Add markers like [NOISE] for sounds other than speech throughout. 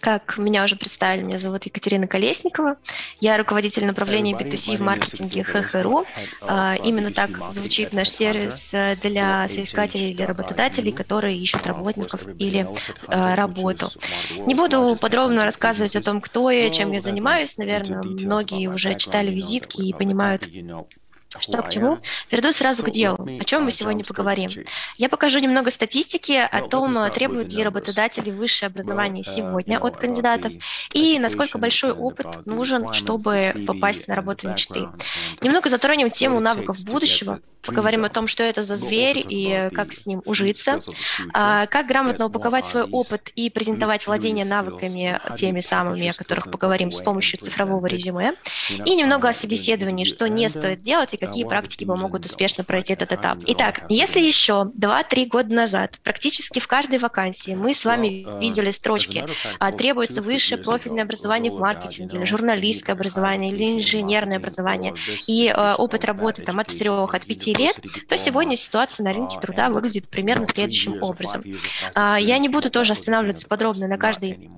Как меня уже представили, меня зовут Екатерина Колесникова. Я руководитель направления B2C в маркетинге ХХРУ. А, именно так звучит наш сервис э, для соискателей или работодателей, которые ищут работников или а, работу. Не буду подробно рассказывать о том, кто я, чем я занимаюсь. Наверное, многие уже читали визитки и понимают, что к чему? Перейду сразу к делу. О чем мы сегодня поговорим? Я покажу немного статистики о том, требуют ли работодатели высшее образование uh, сегодня от кандидатов и насколько большой опыт нужен, чтобы попасть на работу мечты. Немного затронем тему навыков будущего, поговорим о том, что это за зверь и как с ним ужиться, а, как грамотно упаковать свой опыт и презентовать владение навыками теми самыми, о которых поговорим с помощью цифрового резюме, и немного о собеседовании, что не стоит делать и какие практики помогут успешно пройти этот этап. Итак, если еще 2-3 года назад практически в каждой вакансии мы с вами uh, видели строчки а, «требуется высшее профильное образование в маркетинге», или «журналистское образование», или «инженерное образование», и э, опыт работы там, от 3 от 5 лет, то сегодня ситуация на рынке труда выглядит примерно следующим образом. А, я не буду тоже останавливаться подробно на каждой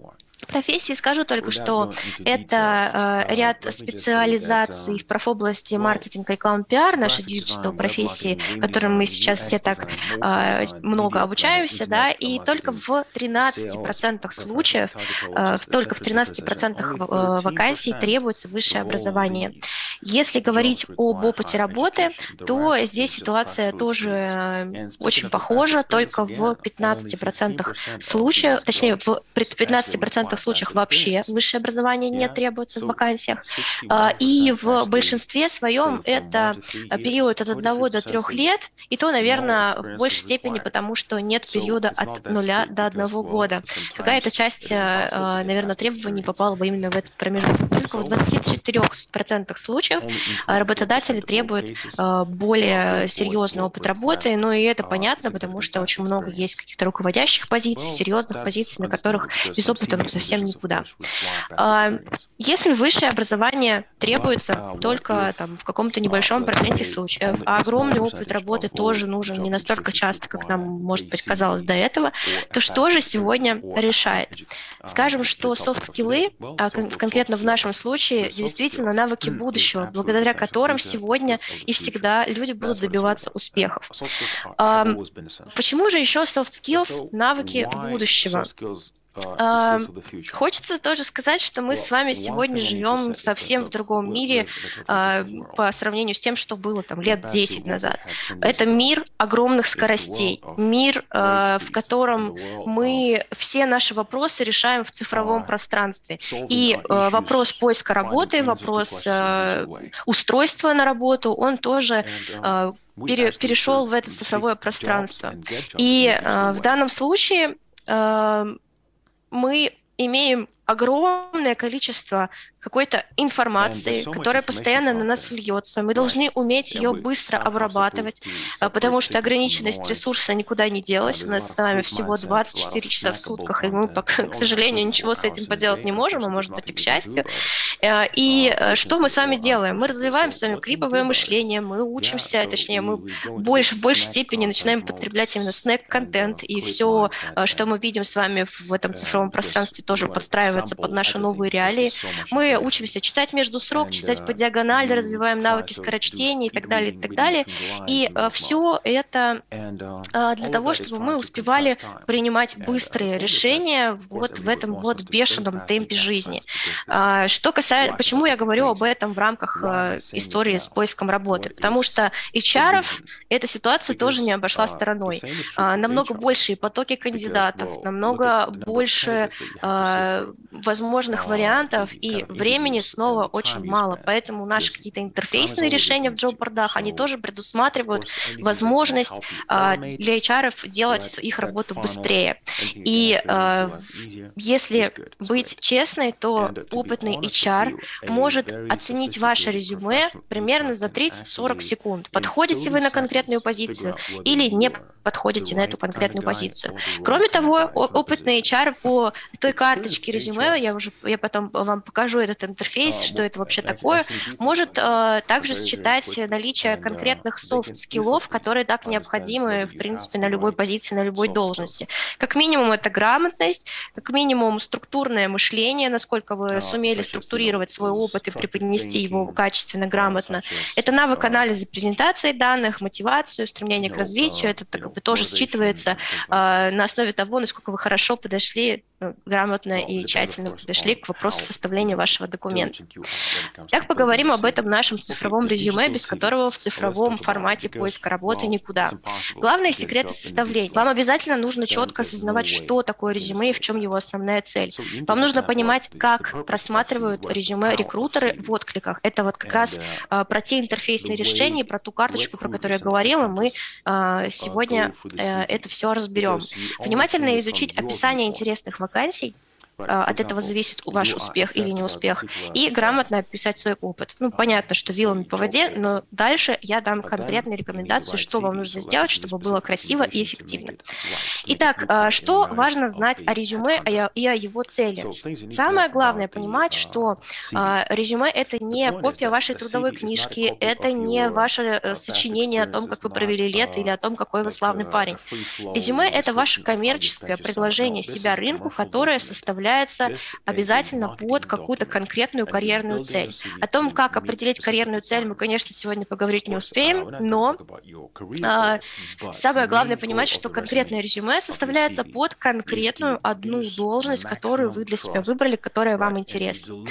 профессии. Скажу только, что это э, ряд специализаций в профобласти маркетинга, рекламы, пиар, наши digital профессии, которым мы сейчас все так э, много обучаемся, да, и только в 13% случаев, э, только в 13% э, вакансий требуется высшее образование. Если говорить об опыте работы, то здесь ситуация тоже очень похожа, только в 15% случаев, точнее, в 15% случаях вообще высшее образование не требуется в вакансиях. А, и в большинстве своем это период от 1 до 3 лет, и то, наверное, в большей степени потому, что нет периода от 0 до 1 года. Какая-то часть, э, э, наверное, требований попала бы именно в этот промежуток. Только в 24% случаев работодатели требуют более серьезный опыт работы, ну и это понятно, потому что очень много есть каких-то руководящих позиций, серьезных позиций, на которых без опыта ну, совсем никуда. А, если высшее образование требуется только там, в каком-то небольшом проценте случаев, а огромный опыт работы тоже нужен не настолько часто, как нам, может быть, казалось до этого, то что же сегодня решает? Скажем, что софт-скиллы, а конкретно в нашем случае, действительно навыки будущего, благодаря которым сегодня и всегда люди будут добиваться успехов. Почему же еще soft skills, навыки будущего? А, хочется тоже сказать, что мы с вами сегодня живем совсем в другом мире а, по сравнению с тем, что было там лет 10 назад. Это мир огромных скоростей, мир, а, в котором мы все наши вопросы решаем в цифровом пространстве. И вопрос поиска работы, вопрос устройства на работу, он тоже пере, перешел в это цифровое пространство. И в данном случае мы имеем огромное количество какой-то информации, которая постоянно на нас льется. Мы должны уметь ее быстро обрабатывать, а, потому что ограниченность ресурса никуда не делась. У нас с вами всего 24 часа в сутках, и мы, к сожалению, ничего с этим поделать не можем, а может быть и к счастью. А, и э, что мы с вами делаем? Мы развиваем с вами клиповое мышление, мы учимся, точнее, мы больше, в большей степени начинаем потреблять именно снэк-контент, и все, а, что мы видим с вами в этом цифровом пространстве, тоже подстраивается под наши новые реалии. Мы учимся читать между строк, читать по диагонали, развиваем навыки скорочтения и так далее, и так далее. И uh, все это uh, для того, чтобы мы успевали принимать быстрые решения вот в этом вот бешеном темпе жизни. Uh, что касается, почему я говорю об этом в рамках истории с поиском работы? Потому что HR эта ситуация тоже не обошла стороной. Намного большие потоки кандидатов, намного больше возможных вариантов и времени снова очень мало, поэтому наши какие-то интерфейсные решения в джоб-бордах, они тоже предусматривают возможность а, для HR делать их работу быстрее. И а, если быть честной, то опытный HR может оценить ваше резюме примерно за 30-40 секунд. Подходите вы на конкретную позицию или не подходите на эту конкретную позицию. Кроме того, опытный HR по той карточке резюме, я уже я потом вам покажу этот интерфейс, что это вообще такое, может э, также считать наличие конкретных soft skill ов, которые так необходимы, в принципе, на любой позиции, на любой должности. Как минимум, это грамотность, как минимум, структурное мышление, насколько вы сумели структурировать свой опыт и преподнести его качественно, грамотно. Это навык анализа презентации данных, мотивацию, стремление к развитию. Это как бы тоже считывается э, на основе того, насколько вы хорошо подошли ну, грамотно и тщательно подошли к вопросу составления вашего документа. Так поговорим об этом нашем цифровом резюме, без которого в цифровом формате поиска работы никуда. Главные секреты составления. Вам обязательно нужно четко осознавать, что такое резюме и в чем его основная цель. Вам нужно понимать, как просматривают резюме рекрутеры в откликах. Это вот как раз uh, про те интерфейсные решения, про ту карточку, про которую я говорила, мы uh, сегодня uh, это все разберем. Внимательно изучить описание интересных вакансий, а, от этого зависит ваш успех или не успех, и грамотно описать свой опыт. Ну, понятно, что вилами по воде, но дальше я дам конкретные рекомендации, что вам нужно сделать, чтобы было красиво и эффективно. Итак, а, что важно знать о резюме и о его цели? Самое главное понимать, что а, резюме – это не копия вашей трудовой книжки, это не ваше э, сочинение о том, как вы провели лето или о том, какой вы славный парень. Резюме – это ваше коммерческое предложение себя рынку, которое составляет является обязательно под какую-то конкретную карьерную цель. О том, как определить карьерную цель, мы, конечно, сегодня поговорить не успеем, но э, самое главное понимать, что конкретное резюме составляется под конкретную одну должность, которую вы для себя выбрали, которая вам интересна.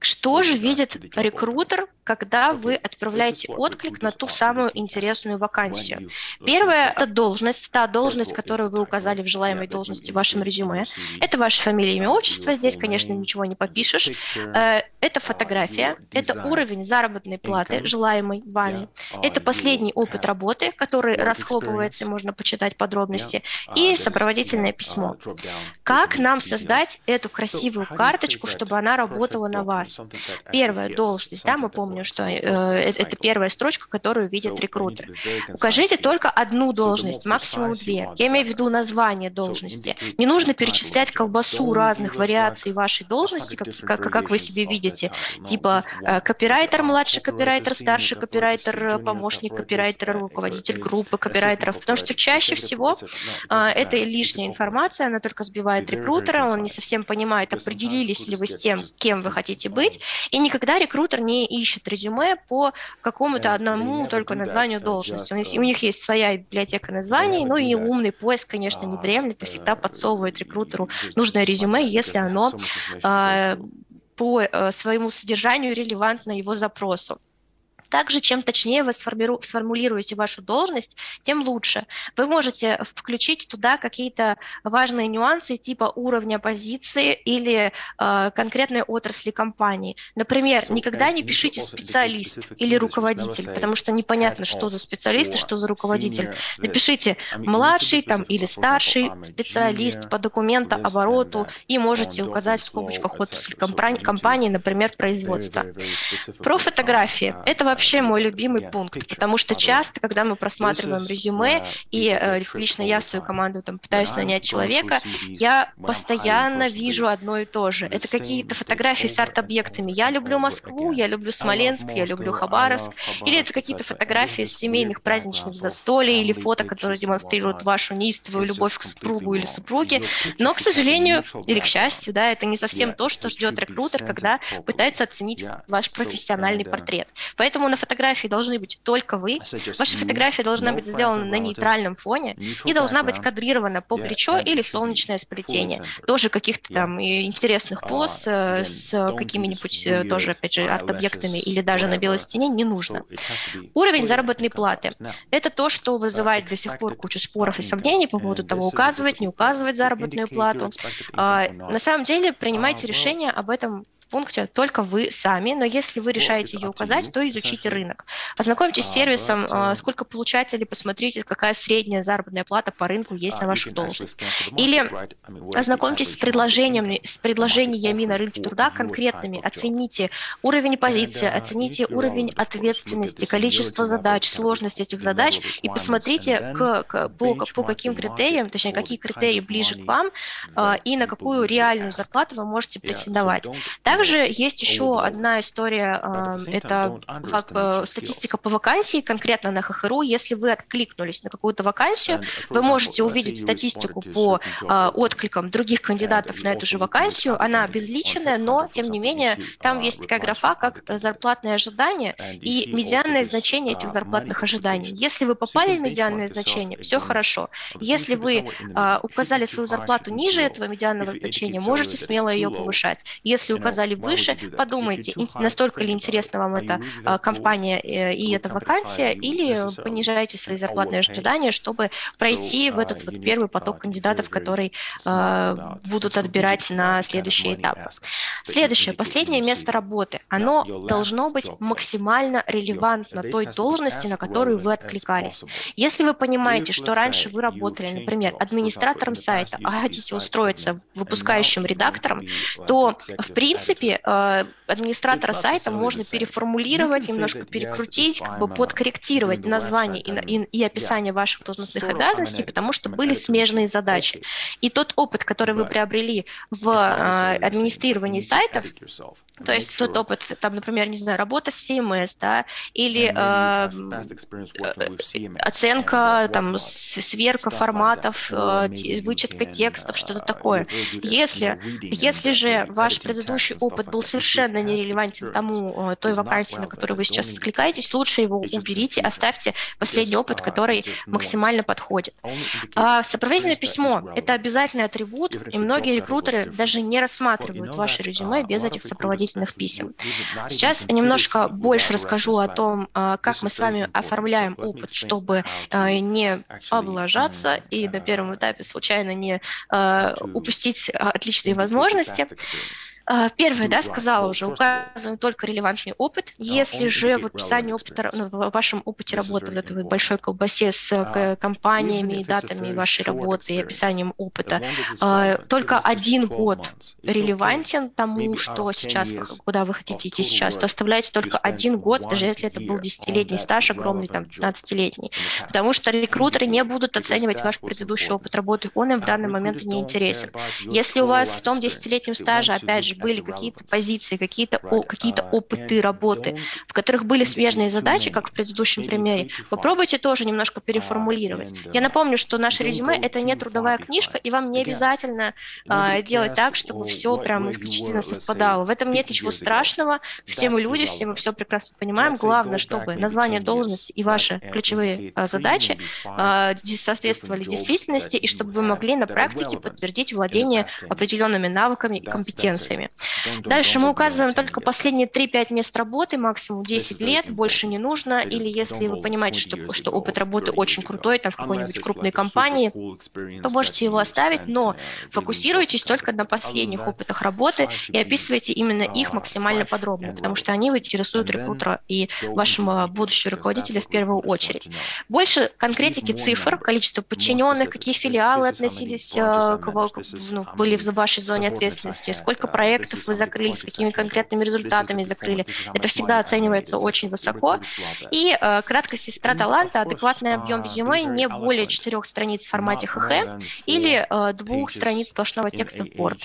Что же видит рекрутер, когда вы отправляете отклик на ту самую интересную вакансию? Первое – это должность, та должность, которую вы указали в желаемой должности в вашем резюме. Это ваша фамилия, имя, отчество. Здесь, конечно, ничего не попишешь. Э, это фотография, это уровень заработной платы, желаемый вами. Это последний опыт работы, который расхлопывается, можно почитать подробности, и сопроводительное письмо. Как нам создать эту красивую карточку, чтобы она работала на вас? Первая должность, да, мы помним, что э, это первая строчка, которую видит рекрутер. Укажите только одну должность, максимум две. Я имею в виду название должности. Не нужно перечислять колбасу разных вариаций вашей должности, как, как, как вы себе видите, типа э, копирайтер, младший копирайтер, старший копирайтер, помощник копирайтера, руководитель группы копирайтеров, потому что чаще всего э, это лишняя информация, она только сбивает рекрутера, он не совсем понимает, определились ли вы с тем, кем вы хотите быть, быть, и никогда рекрутер не ищет резюме по какому-то одному только названию должности. У них, есть своя библиотека названий, ну и умный поиск, конечно, не дремлет и всегда подсовывает рекрутеру нужное резюме, если оно э, по э, своему содержанию релевантно его запросу. Также, чем точнее вы сформулируете вашу должность, тем лучше. Вы можете включить туда какие-то важные нюансы типа уровня позиции или э, конкретной отрасли компании. Например, никогда не пишите специалист или руководитель, потому что непонятно, что за специалист и что за руководитель. Напишите младший там, или старший специалист по документообороту и можете указать в скобочках отрасль компании, например, производство. Про фотографии. Это вообще вообще мой любимый пункт, потому что часто, когда мы просматриваем резюме, и э, лично я в свою команду там пытаюсь нанять человека, я постоянно вижу одно и то же. Это какие-то фотографии с арт-объектами. Я люблю Москву, я люблю Смоленск, я люблю Хабаровск, или это какие-то фотографии с семейных праздничных застолий, или фото, которые демонстрируют вашу неистовую любовь к супругу или супруге. Но, к сожалению, или к счастью, да, это не совсем то, что ждет рекрутер, когда пытается оценить ваш профессиональный портрет. Поэтому Поэтому на фотографии должны быть только вы. Ваша фотография должна быть сделана на нейтральном фоне и должна быть кадрирована по плечо или солнечное сплетение. Тоже каких-то там интересных поз uh, с какими-нибудь тоже, опять же, арт-объектами или даже на белой стене не нужно. Уровень заработной платы – это то, что uh, вызывает до сих пор кучу споров и сомнений по поводу того, указывать, не указывать заработную плату. А, на самом деле принимайте uh, решение об этом пункте только вы сами, но если вы решаете ее указать, то изучите рынок. Ознакомьтесь с сервисом, а, сколько получателей, посмотрите, какая средняя заработная плата по рынку есть на вашу должность. Или ознакомьтесь с предложениями, с предложениями на рынке труда конкретными, оцените уровень позиции, оцените уровень ответственности, количество задач, сложность этих задач и посмотрите, к, к, по, по каким критериям, точнее, какие критерии ближе к вам а, и на какую реальную зарплату вы можете претендовать. Также есть еще одна история, это э, статистика по вакансии, конкретно на ХХРУ. Если вы откликнулись на какую-то вакансию, вы можете увидеть статистику по а, откликам других кандидатов на эту же вакансию. Она безличная, но, тем не менее, там есть такая графа, как зарплатные ожидания и медианное значение этих зарплатных ожиданий. Если вы попали в медианное значение, все хорошо. Если вы а, указали свою зарплату ниже этого медианного значения, можете смело ее повышать. Если указали стали выше, подумайте, настолько ли интересна вам эта а, компания э, и эта вакансия, или понижайте свои зарплатные ожидания, чтобы пройти в этот вот первый поток кандидатов, который а, будут отбирать на следующий этап. Следующее, последнее место работы. Оно должно быть максимально релевантно той должности, на которую вы откликались. Если вы понимаете, что раньше вы работали, например, администратором сайта, а хотите устроиться выпускающим редактором, то, в принципе, принципе, э, администратора сайта можно переформулировать, немножко перекрутить, как бы подкорректировать название и, и, и описание ваших должностных обязанностей, потому что были смежные задачи. И тот опыт, который вы приобрели в э, администрировании сайтов, то есть тот опыт, там, например, не знаю, работа с CMS, да, или э, э оценка, там, сверка форматов, э, вычетка текстов, что-то такое. Если, если же ваш предыдущий опыт был совершенно нерелевантен тому, э, той вакансии, на которую вы сейчас откликаетесь, лучше его уберите, оставьте последний опыт, который максимально подходит. А сопроводительное письмо – это обязательный атрибут, и многие рекрутеры даже не рассматривают ваше резюме без этих сопроводительных писем. Сейчас немножко больше расскажу о том, а, как мы с вами оформляем опыт, чтобы а, не облажаться и на первом этапе случайно не упустить отличные возможности. А, первое, да, сказала уже, указываем только релевантный опыт. Если же в описании опыта, в вашем опыте работы в этой большой колбасе с а, компаниями и датами вашей работы и описанием опыта, а, только один год релевантен тому, что сейчас, куда вы хотите идти сейчас, то оставляйте только один год, даже если это был десятилетний стаж, огромный, там, 15-летний. Потому что рекрутеры не будут оценивать ваш предыдущий опыт работы, он им в данный момент не интересен. Если у вас в том десятилетнем стаже, опять же, были какие-то позиции, какие-то какие-то uh, опыты работы, в которых были смежные задачи, как в предыдущем примере, попробуйте тоже немножко uh, переформулировать. Я напомню, что наше резюме — это не трудовая книжка, и вам не обязательно а, делать так, чтобы все прям исключительно совпадало. В этом нет ничего страшного. Все мы люди, все мы все прекрасно понимаем. Главное, чтобы название должности и ваши ключевые а, задачи а, соответствовали действительности, и чтобы вы могли на практике подтвердить владение определенными навыками и компетенциями. Дальше мы указываем только последние 3-5 мест работы, максимум 10 лет, больше не нужно. Или если вы понимаете, что, что опыт работы очень крутой, там в какой-нибудь крупной компании, то можете его оставить, но фокусируйтесь только на последних опытах работы и описывайте именно их максимально подробно, потому что они интересуют рекрутера и вашего будущего руководителя в первую очередь. Больше конкретики цифр, количество подчиненных, какие филиалы относились к, ну, были в вашей зоне ответственности, сколько проектов проектов вы закрыли, с какими конкретными результатами закрыли. Это всегда оценивается очень высоко. И э, краткость сестра таланта, адекватный объем резюме не более четырех страниц в формате ХХ или э, двух страниц сплошного текста в Word.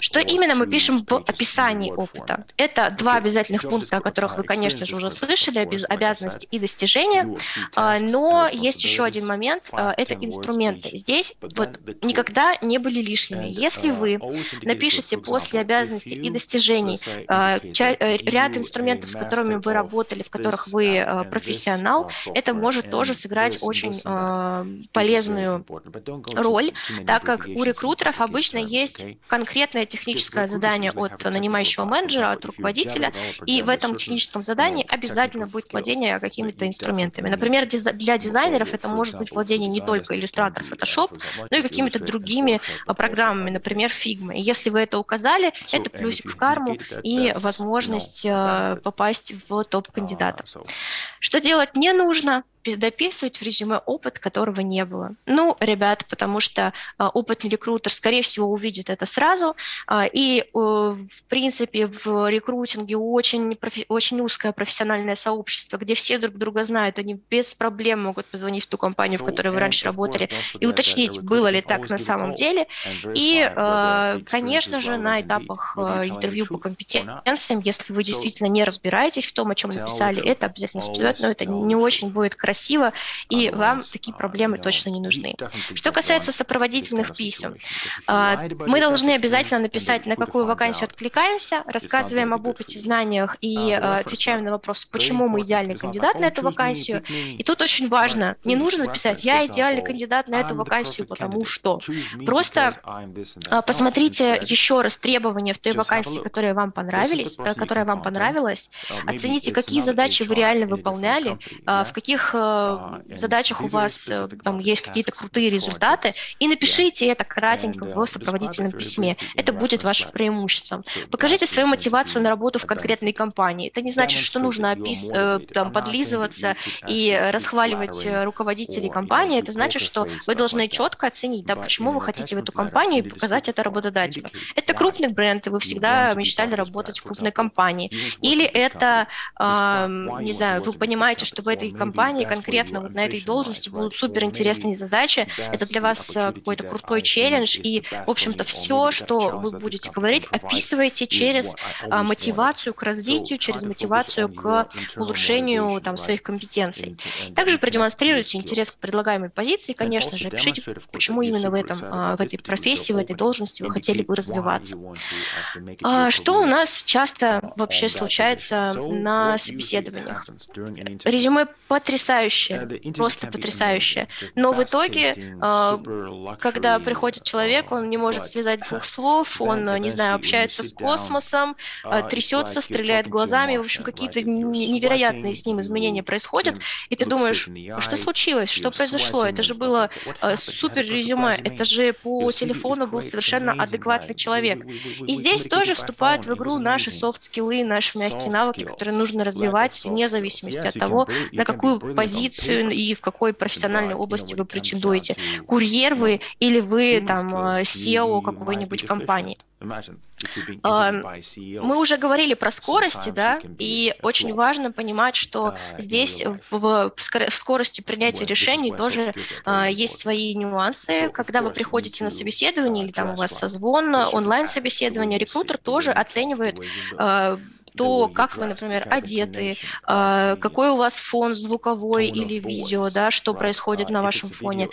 Что именно мы пишем в описании опыта? Это два обязательных пункта, о которых вы, конечно же, уже слышали, без обязанностей и достижения, э, но есть еще один момент, э, это инструменты. Здесь вот никогда не были лишними. Если вы напишете после обязанностей обязанностей и достижений, ряд инструментов, с которыми вы работали, в которых вы профессионал, это может тоже сыграть очень полезную роль, так как у рекрутеров обычно есть конкретное техническое задание от нанимающего менеджера, от руководителя, и в этом техническом задании обязательно будет владение какими-то инструментами. Например, для дизайнеров это может быть владение не только Illustrator, Photoshop, но и какими-то другими а, программами, например, Figma. И если вы это указали, это плюсик в карму и возможность а, попасть в топ кандидатов. Что делать не нужно? Дописывать в резюме опыт, которого не было. Ну, ребят, потому что а, опытный рекрутер, скорее всего, увидит это сразу, а, и, э, в принципе, в рекрутинге очень, очень узкое профессиональное сообщество, где все друг друга знают, они без проблем могут позвонить в ту компанию, в которой вы раньше работали, и уточнить, было ли так на самом деле. И, а, конечно же, на этапах интервью по компетенциям, если вы действительно не разбираетесь в том, о чем написали, это обязательно всплывет, но это не очень будет красиво красиво, и вам такие проблемы точно не нужны. Что касается сопроводительных писем, а, мы должны обязательно написать, на какую вакансию откликаемся, рассказываем об опыте, знаниях и а, отвечаем на вопрос, почему мы идеальный кандидат на эту вакансию. И тут очень важно, не нужно писать, я идеальный кандидат на эту вакансию, потому что. Просто а, посмотрите еще раз требования в той вакансии, которые вам понравились, э, которая вам понравилась, оцените, какие задачи вы реально выполняли, в каких а, задачах у вас э, там есть какие-то крутые результаты, и напишите это кратенько в сопроводительном письме. Это будет вашим преимуществом. Покажите свою мотивацию на работу в конкретной компании. Это не значит, что нужно опис, э, там, подлизываться и расхваливать э, руководителей компании. Это значит, что вы должны четко оценить, да, почему вы хотите в эту компанию и показать это работодателю. Это крупный бренд, и вы всегда мечтали работать в крупной компании. Или это, э, не знаю, вы понимаете, что в этой компании конкретно вот на этой должности будут супер интересные задачи. Это для вас э, какой-то крутой челлендж. И, в общем-то, все, что вы будете говорить, описывайте через а, мотивацию к развитию, через мотивацию к улучшению там, своих компетенций. Также продемонстрируйте интерес к предлагаемой позиции, конечно же, пишите, почему именно в, этом, а, в этой профессии, в этой должности вы хотели бы развиваться. А, что у нас часто вообще случается на собеседованиях? Резюме потрясающе потрясающее, просто потрясающее. Но в итоге, а, когда приходит человек, он не может связать двух [LAUGHS] слов, он, не знаю, общается с космосом, а, трясется, стреляет глазами, в общем, какие-то невероятные с ним изменения происходят, и ты думаешь, «А что случилось, что произошло, это же было супер резюме, это же по телефону был совершенно адекватный человек. И здесь тоже вступают в игру наши софт-скиллы, наши мягкие навыки, которые нужно развивать вне зависимости от того, на какую позицию позицию и в какой профессиональной области вы претендуете. Курьер вы или вы там SEO э, какой-нибудь компании. Мы уже говорили про скорости, да, и очень важно понимать, что здесь в, скорости принятия решений тоже а, есть свои нюансы. Когда вы приходите на собеседование или там у вас созвон, онлайн-собеседование, рекрутер тоже оценивает а, то, как вы, например, одеты, а, какой у вас фон звуковой или видео, да, что происходит на вашем фоне,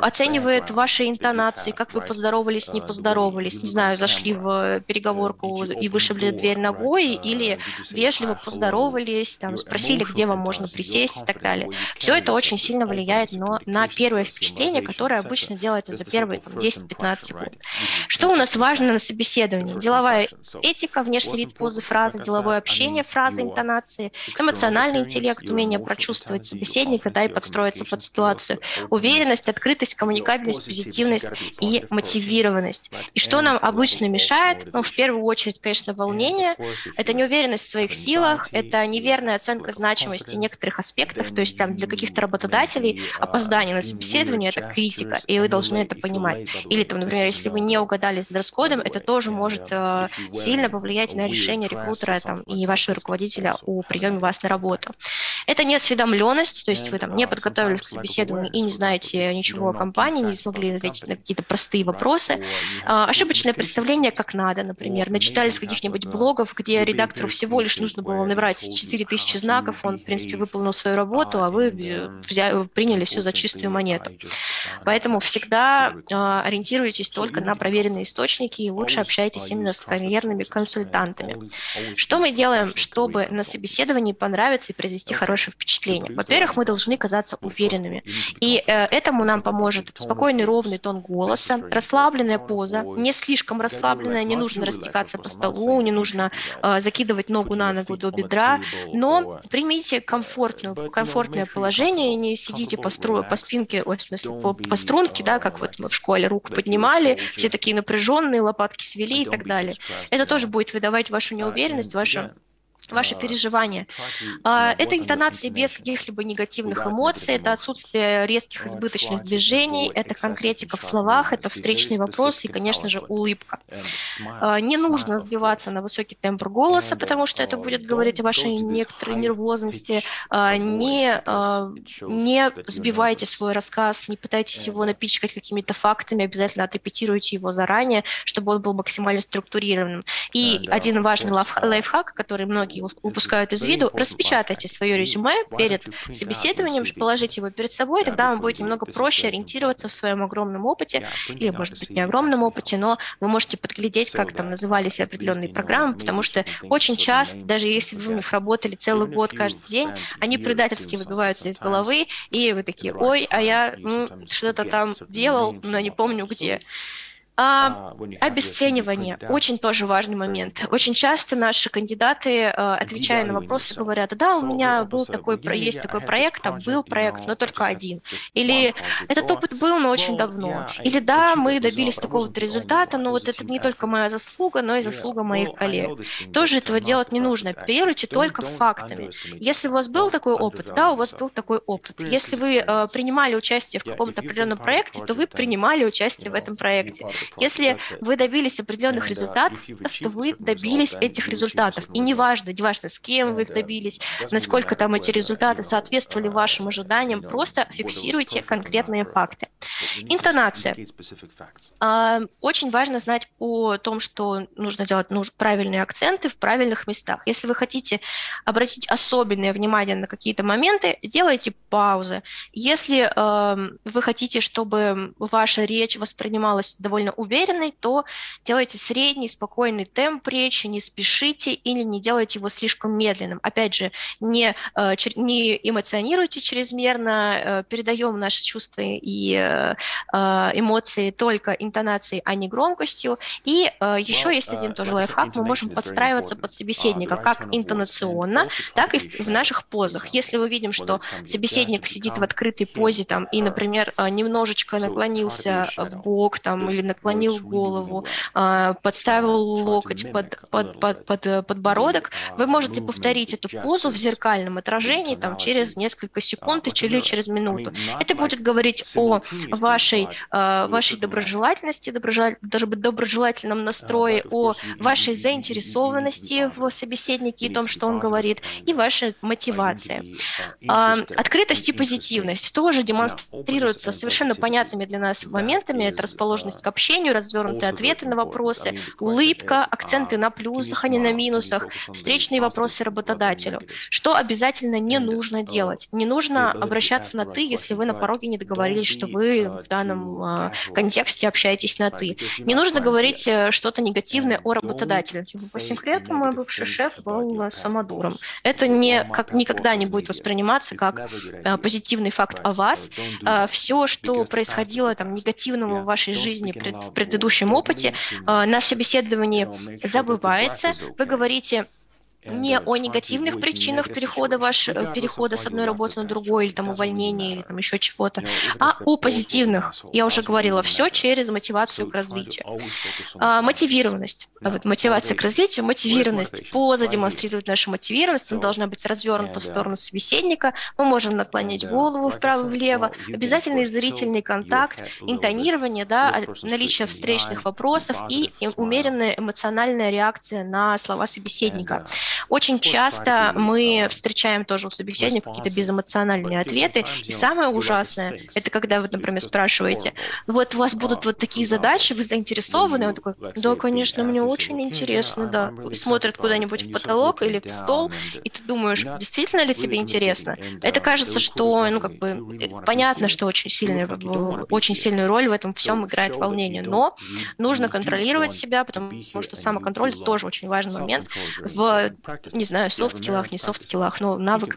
оценивает ваши интонации, как вы поздоровались, не поздоровались, не знаю, зашли в переговорку и вышибли дверь ногой, или вежливо поздоровались, там, спросили, где вам можно присесть и так далее. Все это очень сильно влияет на, на первое впечатление, которое обычно делается за первые 10-15 секунд. Что у нас важно на собеседовании? Деловая этика, внешний вид позы фразы, деловое общение, фразы, интонации, эмоциональный интеллект, умение прочувствовать собеседника, да, и подстроиться под ситуацию, уверенность, открытость, открытость, коммуникабельность, позитивность и мотивированность. И что нам обычно мешает? Ну, в первую очередь, конечно, волнение. Это неуверенность в своих силах, это неверная оценка значимости некоторых аспектов, то есть там для каких-то работодателей опоздание на собеседование – это критика, и вы должны это понимать. Или, там, например, если вы не угадали с дресс-кодом, это тоже может э, сильно повлиять на решение рекрутера там, и вашего руководителя о приеме вас на работу. Это неосведомленность, то есть вы там не подготовились к собеседованию и не знаете ничего ничего о компании, не смогли ответить на какие-то простые вопросы. А, ошибочное представление, как надо, например. Начитались каких-нибудь блогов, где редактору всего лишь нужно было набрать 4000 знаков, он, в принципе, выполнил свою работу, а вы взяли, приняли все за чистую монету. Поэтому всегда а, ориентируйтесь только на проверенные источники и лучше общайтесь именно с карьерными консультантами. Что мы делаем, чтобы на собеседовании понравиться и произвести хорошее впечатление? Во-первых, мы должны казаться уверенными. И э, этому нам поможет. Спокойный ровный тон голоса, расслабленная поза, не слишком расслабленная, не нужно растекаться по столу, не нужно э, закидывать ногу на ногу до бедра, но примите комфортную, комфортное положение не сидите по, стру, по спинке, ой, в смысле, по, по струнке, да, как вот мы в школе руку поднимали, все такие напряженные, лопатки свели и так далее. Это тоже будет выдавать вашу неуверенность, вашу ваши переживания. А, это интонация без каких-либо негативных эмоций, это отсутствие резких избыточных движений, это конкретика в словах, это встречный вопрос и, конечно же, улыбка. А, не нужно сбиваться на высокий тембр голоса, потому что это будет говорить о вашей некоторой нервозности. А, не, не сбивайте свой рассказ, не пытайтесь его напичкать какими-то фактами, обязательно отрепетируйте его заранее, чтобы он был максимально структурированным. И один важный лайфхак, который многие упускают из виду, распечатайте свое резюме перед собеседованием, положите его перед собой, тогда вам будет немного проще ориентироваться в своем огромном опыте, или, может быть, не огромном опыте, но вы можете подглядеть, как там назывались определенные программы, потому что очень часто, даже если вы в них работали целый год каждый день, они предательски выбиваются из головы, и вы такие, ой, а я ну, что-то там делал, но не помню где. А, а обесценивание – очень тоже важный момент. Очень часто наши кандидаты, э, отвечая на вопросы, говорят, да, у меня был такой, есть такой проект, там был проект, но только один. Или этот опыт был, но очень давно. Или да, мы добились такого-то результата, но вот это не только моя заслуга, но и заслуга моих коллег. Тоже этого делать не нужно. Оперируйте только фактами. Если у вас был такой опыт, да, у вас был такой опыт. Если вы э, принимали участие в каком-то определенном проекте, то вы принимали участие в этом проекте. Если вы добились определенных результатов, то вы добились этих результатов. И неважно, неважно, с кем вы их добились, насколько там эти результаты соответствовали вашим ожиданиям, просто фиксируйте конкретные факты. Интонация. А, очень важно знать о том, что нужно делать нужно правильные акценты в правильных местах. Если вы хотите обратить особенное внимание на какие-то моменты, делайте паузы. Если э, вы хотите, чтобы ваша речь воспринималась довольно уверенной, то делайте средний, спокойный темп речи, не спешите или не делайте его слишком медленным. Опять же, не, э, не эмоционируйте чрезмерно, э, передаем наши чувства и э, эмоции только интонацией, а не громкостью. И еще есть один тоже лайфхак, мы можем подстраиваться под собеседника как интонационно, так и в наших позах. Если мы видим, что собеседник сидит в открытой позе там, и, например, немножечко наклонился в бок там, или наклонил голову, а, подставил локоть под, под, под, под э, подбородок, вы можете повторить эту позу в зеркальном отражении там, через несколько секунд или через минуту. Это будет говорить о вашей, а, вашей доброжелательности, доброжелательном настрое, о вашей заинтересованности в собеседнике и том, что он говорит, и вашей мотивации. А, открытость и позитивность тоже демонстрируются совершенно понятными для нас моментами. Это расположенность к общению, общению, развернутые ответы на вопросы, улыбка, акценты на плюсах, а не на минусах, встречные вопросы работодателю. Что обязательно не нужно делать? Не нужно обращаться на «ты», если вы на пороге не договорились, что вы в данном э, контексте общаетесь на «ты». Не нужно говорить э, что-то негативное о работодателе. Типа, по секрету, мой бывший шеф был самодуром. Это не, как, никогда не будет восприниматься как э, позитивный факт о вас. Э, все, что происходило там негативного в вашей жизни пред, в предыдущем опыте а, на собеседовании забывается. Вы говорите не о негативных причинах перехода, ваш, э, перехода с одной работы на другую, или там увольнения, или там еще чего-то, а о позитивных. Я уже говорила, все через мотивацию к развитию. А, мотивированность. А вот мотивация к развитию, мотивированность. Поза демонстрирует нашу мотивированность, она должна быть развернута в сторону собеседника, мы можем наклонять голову вправо-влево, обязательный зрительный контакт, интонирование, да, наличие встречных вопросов и умеренная эмоциональная реакция на слова собеседника. Очень часто мы встречаем тоже у собеседников какие-то безэмоциональные ответы, и самое ужасное, это когда вы, например, спрашиваете, вот у вас будут вот такие задачи, вы заинтересованы? Он такой, да, конечно, мне очень интересно, да. И смотрит куда-нибудь в потолок или в стол, и ты думаешь, действительно ли тебе интересно? Это кажется, что, ну, как бы, э, понятно, что очень сильная, очень сильную роль в этом всем играет волнение, но нужно контролировать себя, потому что самоконтроль тоже очень важный момент. В, не знаю, софт-скиллах, не софт-скиллах, но навык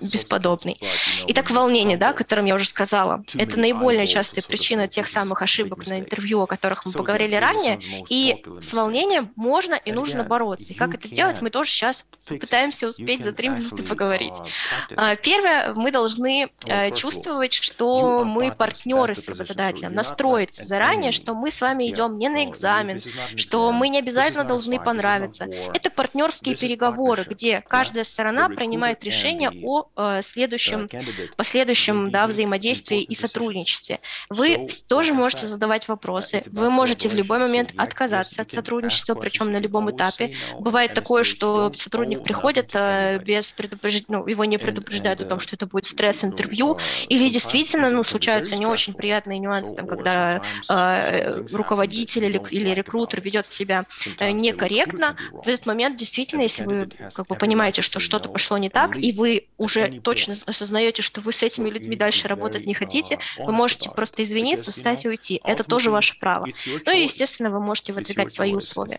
бесподобный. Итак, волнение, да, о котором я уже сказала, это наиболее частая причина тех самых ошибок на интервью, о которых мы поговорили ранее, и с волнением можно и нужно бороться. И как это делать, мы тоже сейчас пытаемся успеть за три минуты поговорить. А, первое, мы должны э, чувствовать, что мы партнеры с работодателем, настроиться заранее, что мы с вами идем не на экзамен, что мы не обязательно должны понравиться. Это партнерские переговоры, где каждая сторона принимает решение о э, следующем, последующем да, взаимодействии и сотрудничестве. Вы тоже можете задавать вопросы, вы можете в любой момент отказаться от сотрудничества, причем на любом этапе. Бывает такое, что сотрудник приходит э, без предупреждения, ну, его не предупреждают о том, что это будет стресс-интервью, или действительно, ну, случаются не очень приятные нюансы, там, когда э, руководитель или, или рекрутер ведет себя э, некорректно. В этот момент действительно, если вы как бы понимаете, что что-то пошло не так, и вы уже точно осознаете, что вы с этими людьми дальше работать не хотите, вы можете просто извиниться, встать и уйти. Это тоже ваше право. Ну и, естественно, вы можете выдвигать свои условия.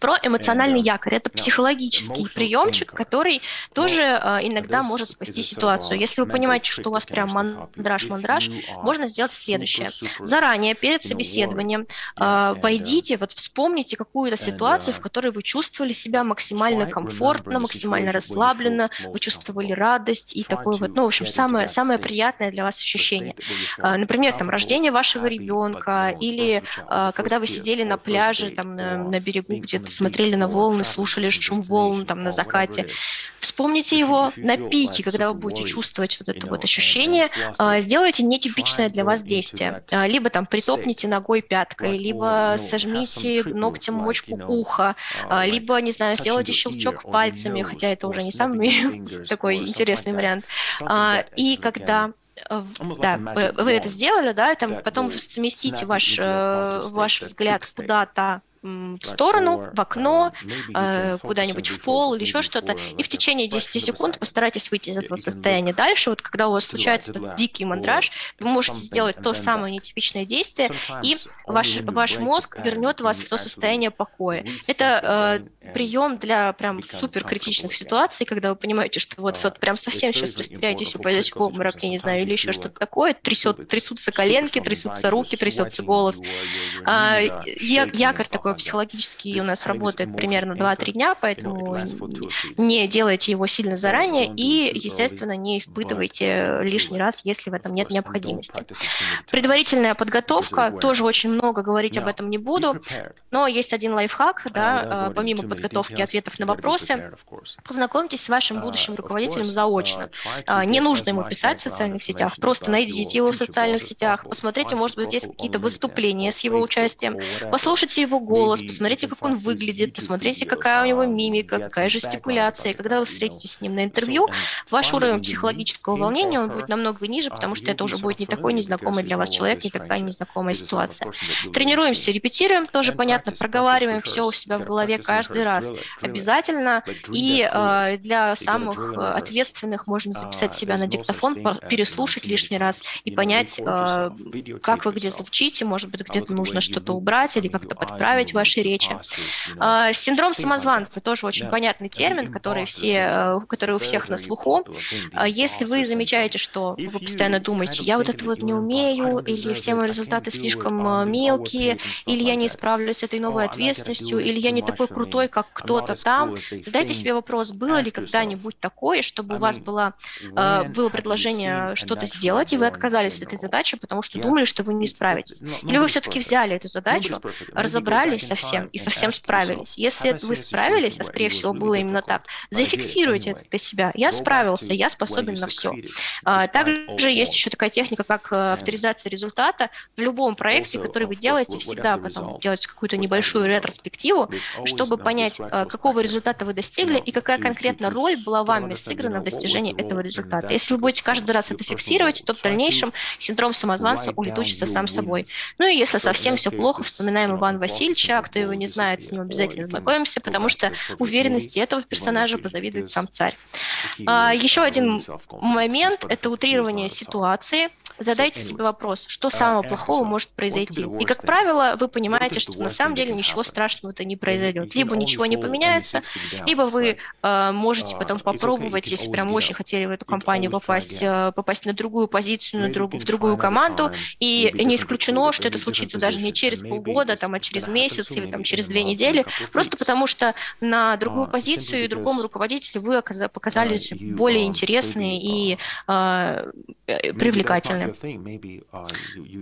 Про эмоциональный якорь. Это психологический приемчик, который тоже э, иногда может спасти ситуацию. Если вы понимаете, что у вас прям мандраж-мандраж, можно сделать следующее. Заранее, перед собеседованием, э, войдите, вот вспомните какую-то ситуацию, в которой вы чувствовали себя максимально комфортно, максимально расслабленно, вы чувствовали радость и такое вот, ну, в общем, самое, самое приятное для вас ощущение. Э, например, там, рождение вашего ребенка или э, когда вы сидели на пляже, там, на, на берегу где-то смотрели на волны, слушали шум волн там на закате. Вспомните его на пике, когда вы будете чувствовать вот это вот ощущение. А, сделайте нетипичное для вас действие. А, либо там притопните ногой пяткой, либо сожмите ногтем мочку уха, а, либо, не знаю, сделайте щелчок пальцами, хотя это уже не самый [LAUGHS] такой интересный вариант. И когда э, да, вы, вы это сделали, да, там потом сместите ваш, э, ваш взгляд куда-то в сторону, в окно, э, куда-нибудь в пол или еще что-то, и в течение 10 секунд постарайтесь выйти из этого состояния дальше. Вот когда у вас случается этот дикий мандраж, вы можете сделать то самое нетипичное действие, и ваш, ваш мозг вернет вас в то состояние покоя. Это э, прием для прям супер критичных ситуаций, когда вы понимаете, что вот, вот прям совсем сейчас растеряетесь, упадете в обморок, я не знаю, или еще что-то такое, трясет, трясутся коленки, трясутся руки, трясется голос. А, якорь такой такой психологический у нас работает примерно 2-3 дня, поэтому не делайте его сильно заранее и, естественно, не испытывайте лишний раз, если в этом нет необходимости. Предварительная подготовка, тоже очень много говорить об этом не буду, но есть один лайфхак, да, а, помимо подготовки ответов на вопросы, познакомьтесь с вашим uh, будущим руководителем заочно. Uh, а, не нужно ему писать в социальных сетях, просто найдите его в социальных сетях, посмотрите, может быть, есть какие-то выступления с его участием, послушайте его голос, голос, посмотрите, как он выглядит, посмотрите, какая у него мимика, какая жестикуляция. И когда вы встретитесь с ним на интервью, ваш уровень психологического волнения он будет намного ниже, потому что это уже будет не такой незнакомый для вас человек, не такая незнакомая ситуация. Тренируемся, репетируем, тоже понятно, проговариваем все у себя в голове каждый раз обязательно. И э, для самых ответственных можно записать себя на диктофон, переслушать лишний раз и понять, э, как вы где звучите, может быть, где-то нужно что-то убрать или как-то подправить в вашей речи. А, синдром самозванца тоже очень понятный термин, который, все, э, который у всех на слуху. А, если вы замечаете, что вы постоянно думаете, я вот это вот не умею, или все мои результаты слишком мелкие, или я не справлюсь с этой новой ответственностью, или я не такой крутой, как кто-то там, задайте себе вопрос, было ли когда-нибудь такое, чтобы у вас было, было предложение что-то сделать, и вы отказались от этой задачи, потому что думали, что вы не справитесь. Или вы все-таки взяли эту задачу, разобрались, справились со всем и совсем справились. Если вы справились, а скорее всего было именно так, зафиксируйте это для себя. Я справился, я способен на все. А, также есть еще такая техника, как э, авторизация результата. В любом проекте, который вы делаете, всегда потом делать какую-то небольшую ретроспективу, чтобы понять, э, какого результата вы достигли и какая конкретно роль была вами сыграна в достижении этого результата. Если вы будете каждый раз это фиксировать, то в дальнейшем синдром самозванца улетучится сам собой. Ну и если совсем все плохо, вспоминаем Ивана Васильевича, а кто его не знает, с ним обязательно знакомимся, потому что уверенности этого персонажа позавидует сам царь. А, еще один момент – это утрирование ситуации. Задайте себе вопрос, что самого плохого может произойти. И, как правило, вы понимаете, что на самом деле ничего страшного-то не произойдет. Либо ничего не поменяется, либо вы э, можете потом попробовать, если прям очень хотели в эту компанию попасть, э, попасть на другую позицию, на друг, в другую команду. И не исключено, что это случится даже не через полгода, там, а через месяц или там, через две недели, просто потому что на другую позицию и другому руководителю вы показались более интересные и э, привлекательные. Uh,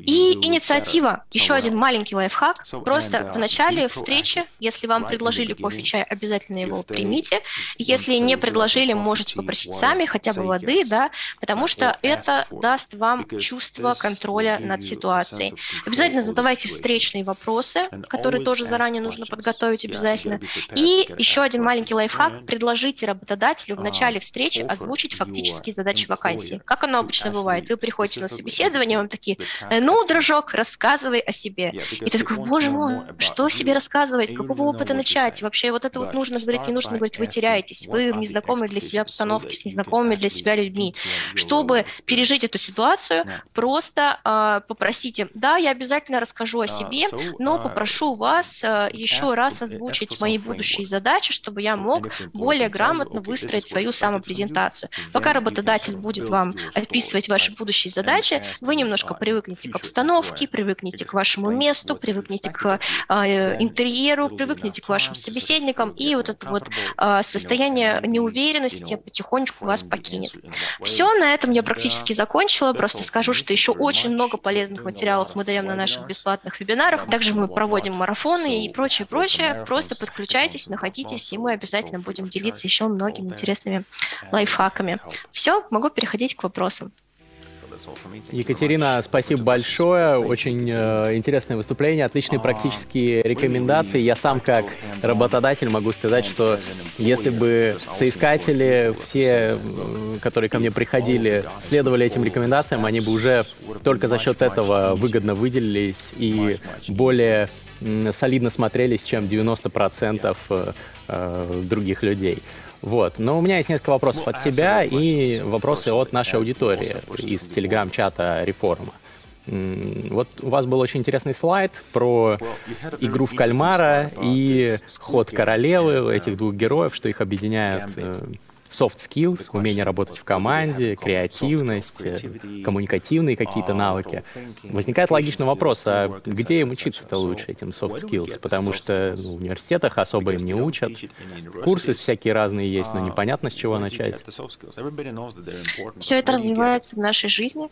И инициатива. Еще один маленький лайфхак. Просто uh, в начале встречи, если вам предложили кофе, чай, обязательно его примите. Если не предложили, можете попросить сами, хотя бы воды, да, потому что это даст вам чувство контроля над ситуацией. Обязательно задавайте встречные вопросы, которые тоже заранее нужно подготовить обязательно. И еще один маленький лайфхак. Предложите работодателю в uh, начале встречи озвучить фактические задачи вакансии. Как оно обычно бывает? Вы приходите на собеседование, вам такие, «Э, ну, дружок, рассказывай о себе. И ты такой, боже мой, что себе рассказывать, с какого опыта начать? Вообще вот это вот нужно говорить, не нужно говорить, вы теряетесь, вы в незнакомой для себя обстановке, с незнакомыми для себя людьми. Чтобы пережить эту ситуацию, просто э, попросите, да, я обязательно расскажу о себе, но попрошу вас э, еще раз озвучить мои будущие задачи, чтобы я мог более грамотно выстроить свою самопрезентацию. Пока работодатель будет вам описывать ваши будущие задачи, задачи, вы немножко привыкнете к обстановке, привыкнете к вашему месту, привыкнете к э, интерьеру, привыкнете к вашим собеседникам, и вот это вот э, состояние неуверенности потихонечку вас покинет. Все, на этом я практически закончила, просто скажу, что еще очень много полезных материалов мы даем на наших бесплатных вебинарах, также мы проводим марафоны и прочее, прочее, просто подключайтесь, находитесь, и мы обязательно будем делиться еще многими интересными лайфхаками. Все, могу переходить к вопросам. Екатерина, спасибо большое. Очень э, интересное выступление, отличные практические рекомендации. Я сам как работодатель могу сказать, что если бы соискатели, все, которые ко мне приходили, следовали этим рекомендациям, они бы уже только за счет этого выгодно выделились и более солидно смотрелись, чем 90% э, э, других людей. Вот. Но у меня есть несколько вопросов от себя и вопросы от нашей аудитории из телеграм-чата «Реформа». Вот у вас был очень интересный слайд про игру в кальмара и ход королевы этих двух героев, что их объединяет soft skills, умение работать в команде, креативность, э, коммуникативные какие-то навыки. Возникает логичный вопрос, а где им учиться-то лучше, этим soft skills? Потому что ну, в университетах особо им не учат. Курсы всякие разные есть, но непонятно, с чего начать. Все это развивается в нашей жизни,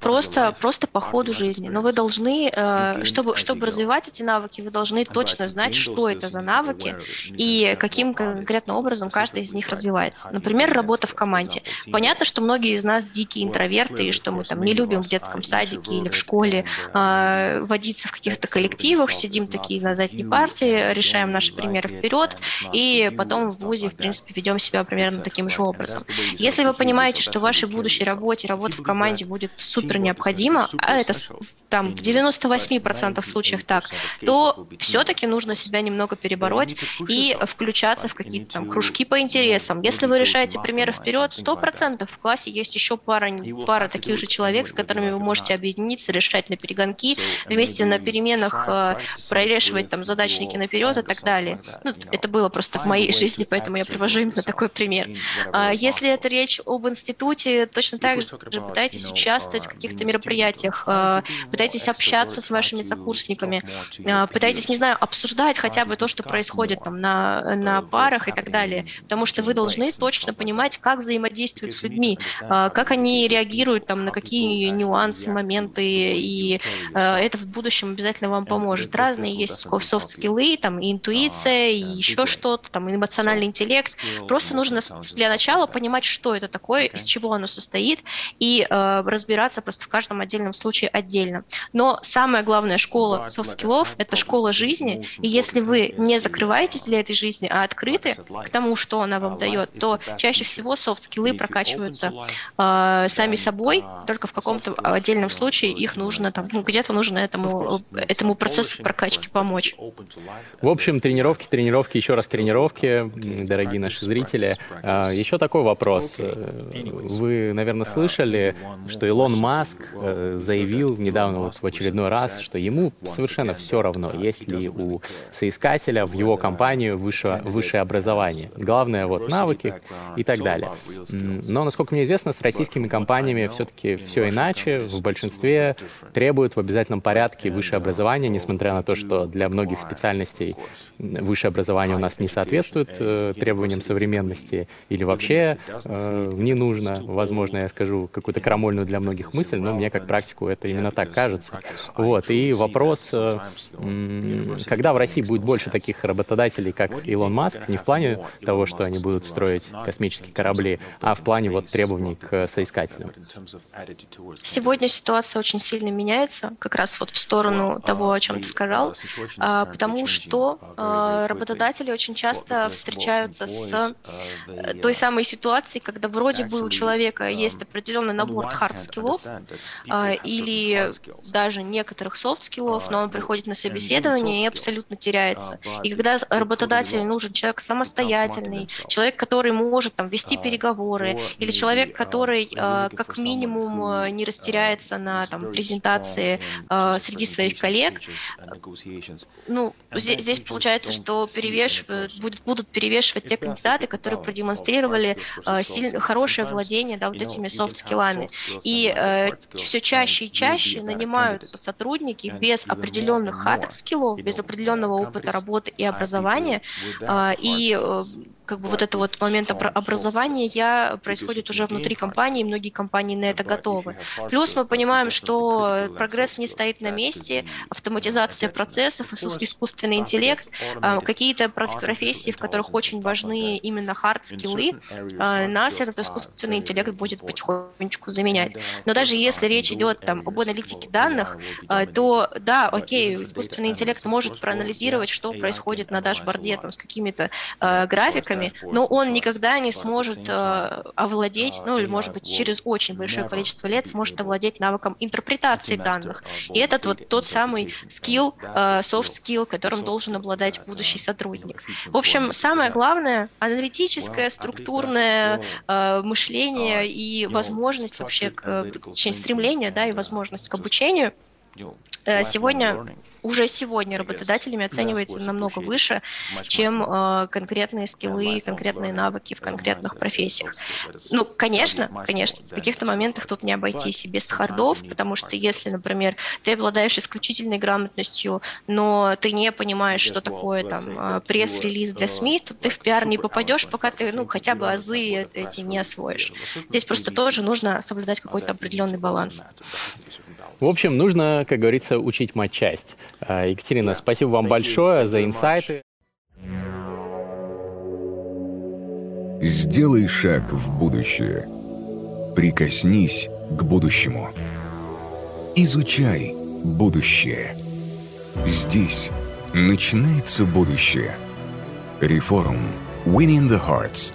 просто, просто по ходу жизни. Но вы должны, э, чтобы, чтобы развивать эти навыки, вы должны точно знать, что это за навыки и каким конкретно образом каждый из них развивается. Например, работа в команде. Понятно, что многие из нас дикие интроверты, и что мы там не любим в детском садике или в школе э, водиться в каких-то коллективах, сидим такие на задней партии, решаем наши примеры вперед, и потом в ВУЗе, в принципе, ведем себя примерно таким же образом. Если вы понимаете, что в вашей будущей работе работа в команде будет супер необходима, а это там в 98% случаев так, то все-таки нужно себя немного перебороть и включаться в какие-то там кружки по интересам. Если вы решаете примеры вперед, сто процентов в классе есть еще пара, пара таких же человек, с которыми вы можете объединиться, решать на перегонки, вместе на переменах э, прорешивать там задачники наперед и так далее. Ну, это было просто в моей жизни, поэтому я привожу именно такой пример. А если это речь об институте, точно так же пытайтесь участвовать в каких-то мероприятиях, э, пытайтесь общаться с вашими сокурсниками, э, пытайтесь, не знаю, обсуждать хотя бы то, что происходит там на, на парах и так далее, потому что вы должны точно точно понимать, как взаимодействуют с людьми, а, как они реагируют там, на какие нюансы, моменты, и а, это в будущем обязательно вам поможет. Разные есть софт-скиллы, там, и интуиция, и еще что-то, там, эмоциональный интеллект. Просто нужно для начала понимать, что это такое, из чего оно состоит, и э, разбираться просто в каждом отдельном случае отдельно. Но самая главная школа soft skill ов – это школа жизни, и если вы не закрываетесь для этой жизни, а открыты к тому, что она вам дает, то чаще всего soft skill ы прокачиваются э, сами собой, только в каком-то отдельном случае их нужно, там, ну, где-то нужно этому, этому процессу прокачки помочь. В общем, тренировки, тренировки, еще раз тренировки, дорогие наши зрители. А, еще такой вопрос. Вы, наверное, слышали, что Илон Маск э, заявил недавно вот в очередной раз, что ему совершенно все равно, есть ли у соискателя в его компанию высшее, высшее образование. Главное, вот навыки и так далее. Но, насколько мне известно, с российскими компаниями все-таки все иначе. В большинстве требуют в обязательном порядке высшее образование, несмотря на то, что для многих специальностей высшее образование у нас не соответствует э, требованиям современности или вообще э, не нужно. Возможно, я скажу какую-то крамольную для многих мысль, но мне как практику это именно так кажется. Вот. И вопрос, э, когда в России будет больше таких работодателей, как Илон Маск, не в плане того, что они будут строить космические корабли, а в плане вот требований к соискателям? Сегодня ситуация очень сильно меняется, как раз вот в сторону того, о чем ты сказал, а, потому что а, работодатели очень часто встречаются с э, той самой ситуацией, когда вроде бы у человека есть определенный набор hard skill ов или даже некоторых soft skill ов, но он приходит на собеседование и абсолютно теряется. И когда работодателю нужен человек самостоятельный, человек, который может там вести переговоры, или человек, который как минимум не растеряется на там презентации среди своих коллег, ну, здесь, здесь получается, что перевешивают, будет, будут перевешивать те кандидаты, которые продемонстрировали э, сильно, хорошее владение да, вот этими soft skill'ами. И э, все чаще и чаще нанимаются сотрудники без определенных hard skill'ов, без определенного опыта работы и образования, э, и э, как бы вот это вот момент образования я происходит уже внутри компании, многие компании на это готовы. Плюс мы понимаем, что прогресс не стоит на месте, автоматизация процессов, искусственный интеллект, а, какие-то профессии, в которых очень важны именно hard skill'ы, нас этот искусственный интеллект будет потихонечку заменять. Но даже если речь идет там об аналитике данных, а, то да, окей, искусственный интеллект может проанализировать, что происходит на dashboard'е там, с какими-то графиками, навыками, но он никогда не сможет э, овладеть, ну или, может быть, через очень большое количество лет сможет овладеть навыком интерпретации данных. И этот вот тот самый скилл, э, soft skill, которым должен обладать будущий сотрудник. В общем, самое главное — аналитическое, структурное э, мышление и возможность вообще, к, точнее, стремление, да, и возможность к обучению. э, сегодня уже сегодня работодателями оценивается намного выше, чем э, конкретные скиллы, конкретные навыки в конкретных профессиях. Ну, конечно, конечно, в каких-то моментах тут не обойтись и без хардов, потому что если, например, ты обладаешь исключительной грамотностью, но ты не понимаешь, что такое там э, пресс-релиз для СМИ, то ты в пиар не попадешь, пока ты, ну, хотя бы азы эти не освоишь. Здесь просто тоже нужно соблюдать какой-то определенный баланс. В общем, нужно, как говорится, учить матчасть. А, Екатерина, спасибо вам большое за инсайты. Сделай шаг в будущее. Прикоснись к будущему. Изучай будущее. Здесь начинается будущее. Реформ. Winning the Hearts.